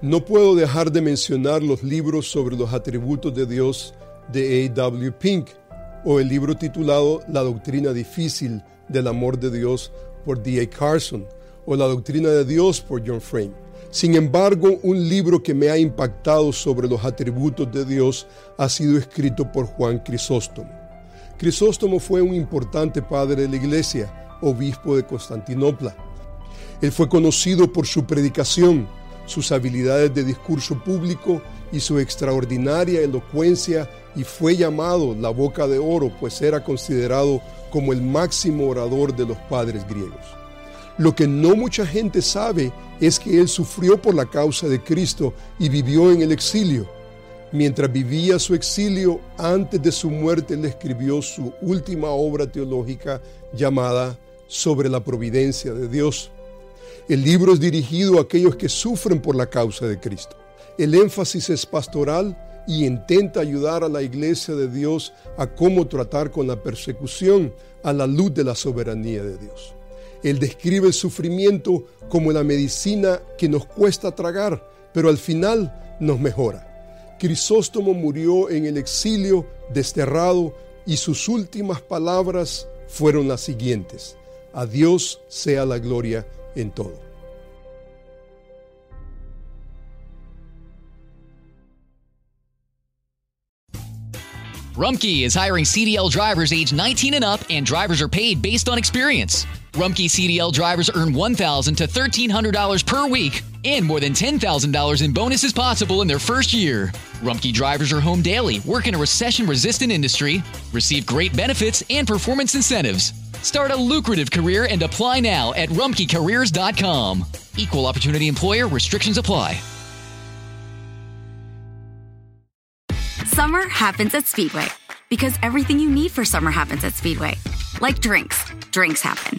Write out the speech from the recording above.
No puedo dejar de mencionar los libros sobre los atributos de Dios de A.W. Pink o el libro titulado La doctrina difícil del amor de Dios por D.A. Carson o La doctrina de Dios por John Frame. Sin embargo, un libro que me ha impactado sobre los atributos de Dios ha sido escrito por Juan Crisóstomo. Crisóstomo fue un importante padre de la iglesia, obispo de Constantinopla. Él fue conocido por su predicación, sus habilidades de discurso público y su extraordinaria elocuencia y fue llamado la boca de oro, pues era considerado como el máximo orador de los padres griegos. Lo que no mucha gente sabe es que él sufrió por la causa de Cristo y vivió en el exilio. Mientras vivía su exilio, antes de su muerte, le escribió su última obra teológica llamada Sobre la providencia de Dios. El libro es dirigido a aquellos que sufren por la causa de Cristo. El énfasis es pastoral y intenta ayudar a la iglesia de Dios a cómo tratar con la persecución a la luz de la soberanía de Dios. Él describe el sufrimiento como la medicina que nos cuesta tragar, pero al final nos mejora. Crisóstomo murió en el exilio, desterrado, y sus últimas palabras fueron las siguientes. A Dios sea la gloria en todo. Rumkey is hiring CDL drivers age 19 and up, and drivers are paid based on experience. Rumkey CDL drivers earn 1,000 to $1,300 per week and more than $10,000 in bonuses possible in their first year. Rumkey drivers are home daily, work in a recession resistant industry, receive great benefits and performance incentives. Start a lucrative career and apply now at rumkeycareers.com. Equal opportunity employer restrictions apply. Summer happens at Speedway because everything you need for summer happens at Speedway. Like drinks, drinks happen.